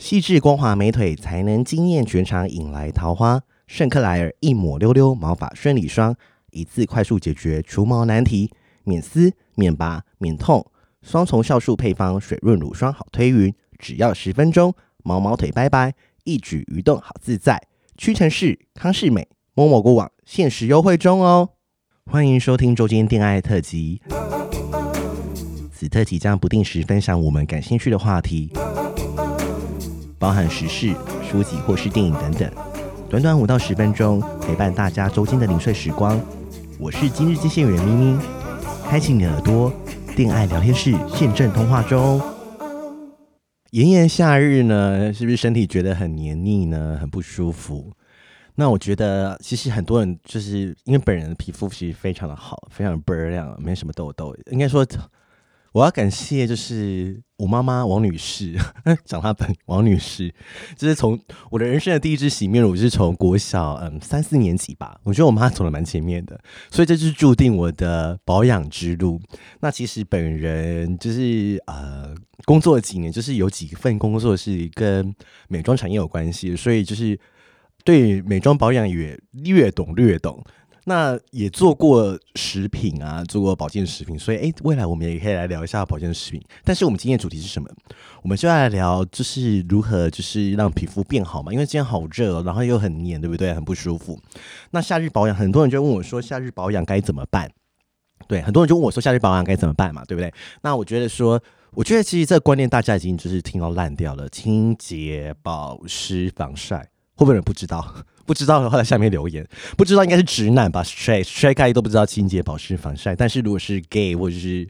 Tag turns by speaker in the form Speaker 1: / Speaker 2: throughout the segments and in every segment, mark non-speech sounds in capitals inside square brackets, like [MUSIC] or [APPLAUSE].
Speaker 1: 细致光滑美腿才能惊艳全场，引来桃花。圣克莱尔一抹溜溜毛发顺理霜，一次快速解决除毛难题，免撕、免拔、免痛，双重酵素配方，水润乳霜好推匀，只要十分钟，毛毛腿拜拜，一举一动好自在。屈臣氏、康士美、某某官网限时优惠中哦！欢迎收听周间电爱特辑，此特辑将不定时分享我们感兴趣的话题，包含时事、书籍或是电影等等。短短五到十分钟，陪伴大家周间的零碎时光。我是今日接线员咪咪，开启你耳朵，电爱聊天室现正通话中。炎炎夏日呢，是不是身体觉得很黏腻呢？很不舒服？那我觉得，其实很多人就是因为本人的皮肤其实非常的好，非常倍儿亮，没什么痘痘。应该说。我要感谢，就是我妈妈王女士，[LAUGHS] 讲她本王女士，就是从我的人生的第一支洗面乳，就是从国小嗯三四年级吧，我觉得我妈走的蛮前面的，所以这就是注定我的保养之路。那其实本人就是呃工作几年，就是有几份工作是跟美妆产业有关系，所以就是对美妆保养也略懂略懂。那也做过食品啊，做过保健食品，所以诶，未来我们也可以来聊一下保健食品。但是我们今天主题是什么？我们就要来聊，就是如何就是让皮肤变好嘛。因为今天好热，然后又很黏，对不对？很不舒服。那夏日保养，很多人就问我说，夏日保养该怎么办？对，很多人就问我说，夏日保养该怎么办嘛，对不对？那我觉得说，我觉得其实这个观念大家已经就是听到烂掉了，清洁、保湿、防晒，会不会有人不知道？不知道的话，在下面留言。不知道应该是直男吧，straight straight guy 都不知道清洁、保湿、防晒。但是如果是 gay 或者是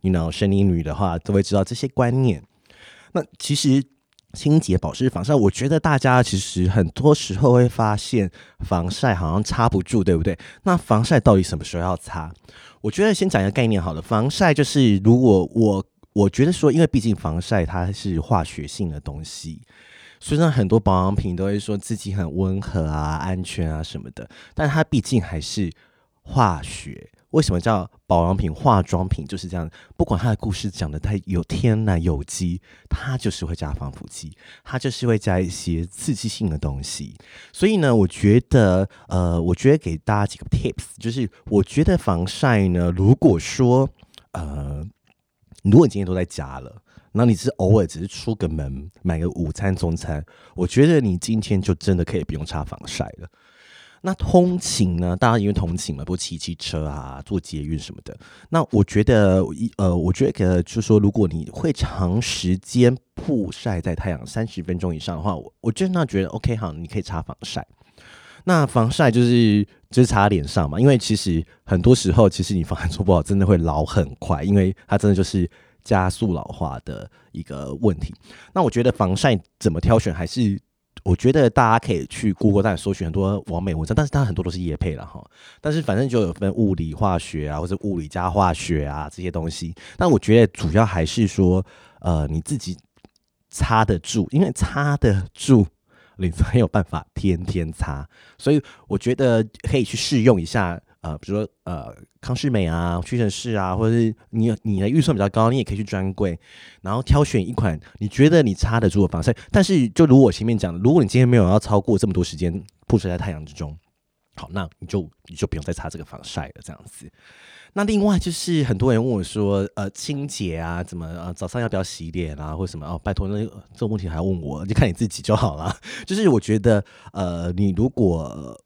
Speaker 1: you know 生理女的话，都会知道这些观念。那其实清洁、保湿、防晒，我觉得大家其实很多时候会发现防晒好像擦不住，对不对？那防晒到底什么时候要擦？我觉得先讲一个概念好了。防晒就是如果我我觉得说，因为毕竟防晒它是化学性的东西。虽然很多保养品都会说自己很温和啊、安全啊什么的，但它毕竟还是化学。为什么叫保养品、化妆品就是这样？不管它的故事讲的太有天然有机，它就是会加防腐剂，它就是会加一些刺激性的东西。所以呢，我觉得，呃，我觉得给大家几个 tips，就是我觉得防晒呢，如果说，呃，如果你今天都在家了。那你是偶尔只是出个门买个午餐中餐，我觉得你今天就真的可以不用擦防晒了。那通勤呢？大家因为通勤嘛，不骑汽车啊，坐捷运什么的。那我觉得一呃，我觉得就是说，如果你会长时间曝晒在太阳三十分钟以上的话，我我真的觉得 OK 好，你可以擦防晒。那防晒就是就是擦脸上嘛，因为其实很多时候，其实你防晒做不好，真的会老很快，因为它真的就是。加速老化的一个问题。那我觉得防晒怎么挑选，还是我觉得大家可以去 Google 上搜寻很多完美文章，但是它很多都是业配了哈。但是反正就有分物理化学啊，或者物理加化学啊这些东西。但我觉得主要还是说，呃，你自己擦得住，因为擦得住，你才有办法天天擦。所以我觉得可以去试用一下。呃，比如说呃，康是美啊、屈臣氏啊，或者是你你的预算比较高，你也可以去专柜，然后挑选一款你觉得你擦得住的防晒。但是就如我前面讲的，如果你今天没有要超过这么多时间曝晒在太阳之中，好，那你就你就不用再擦这个防晒了，这样子。那另外就是很多人问我说，呃，清洁啊，怎么呃早上要不要洗脸啊，或什么哦，拜托那这个问题还要问我，就看你自己就好了。[LAUGHS] 就是我觉得呃，你如果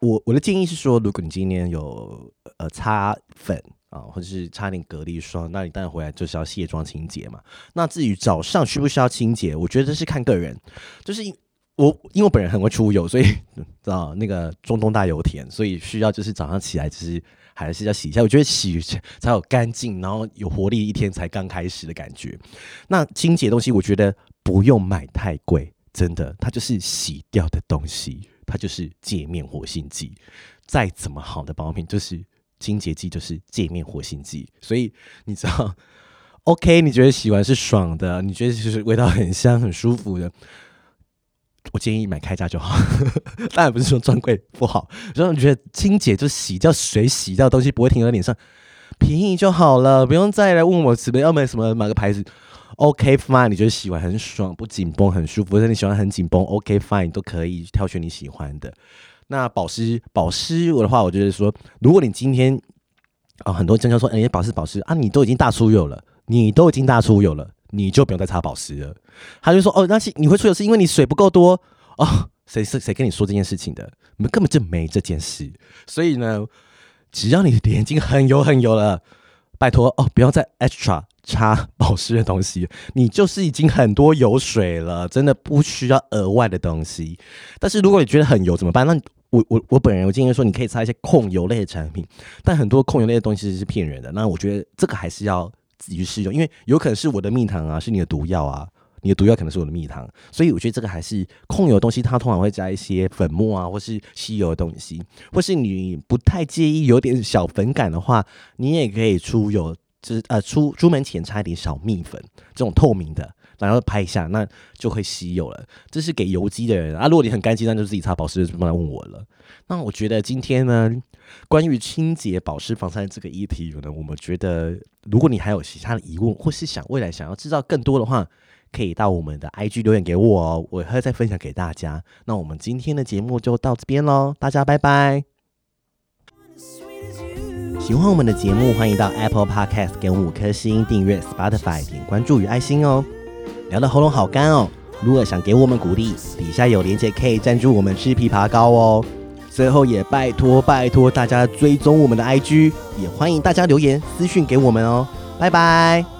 Speaker 1: 我我的建议是说，如果你今天有呃擦粉啊，或者是擦点隔离霜，那你当然回来就是要卸妆清洁嘛。那至于早上需不需要清洁，我觉得这是看个人。就是因我因为我本人很会出油，所以 [LAUGHS] 知道那个中东大油田，所以需要就是早上起来就是还是要洗一下。我觉得洗才有干净，然后有活力，一天才刚开始的感觉。那清洁东西，我觉得不用买太贵，真的，它就是洗掉的东西。它就是界面活性剂，再怎么好的保养品，就是清洁剂，就是界面活性剂。所以你知道，[LAUGHS] OK？你觉得洗完是爽的，你觉得就是味道很香、很舒服的，我建议买开价就好。[LAUGHS] 当然不是说专柜不好，然后你觉得清洁就洗掉水，洗掉东西不会停在脸上，便宜就好了，不用再来问我什么要买什么买个牌子。OK fine，你觉得洗完很爽，不紧绷，很舒服。或者你喜欢很紧绷，OK fine，都可以挑选你喜欢的。那保湿，保湿我的话，我觉得说，如果你今天啊、很多专家说，哎、欸，保湿保湿啊，你都已经大出油了，你都已经大出油了，你就不用再擦保湿了。他就说，哦，那你会出油是因为你水不够多哦。谁是谁跟你说这件事情的？你们根本就没这件事。所以呢，只要你的眼睛很油很油了，拜托哦，不要再 extra。擦保湿的东西，你就是已经很多油水了，真的不需要额外的东西。但是如果你觉得很油怎么办？那我我我本人我建议说，你可以擦一些控油类的产品，但很多控油类的东西是骗人的。那我觉得这个还是要自己去试用，因为有可能是我的蜜糖啊，是你的毒药啊，你的毒药可能是我的蜜糖，所以我觉得这个还是控油的东西，它通常会加一些粉末啊，或是吸油的东西，或是你不太介意有点小粉感的话，你也可以出油。就是呃，出出门前擦一点小蜜粉，这种透明的，然后拍一下，那就会吸油了。这是给油肌的人啊。如果你很干净，那就自己擦保湿就不来问我了。那我觉得今天呢，关于清洁、保湿、防晒这个议题呢，我们觉得如果你还有其他的疑问，或是想未来想要知道更多的话，可以到我们的 IG 留言给我哦，我会再分享给大家。那我们今天的节目就到这边喽，大家拜拜。喜欢我们的节目，欢迎到 Apple Podcast 给我五颗星，订阅 Spotify 点关注与爱心哦。聊得喉咙好干哦，如果想给我们鼓励，底下有链接可以赞助我们吃枇杷膏哦。最后也拜托拜托大家追踪我们的 IG，也欢迎大家留言私讯给我们哦。拜拜。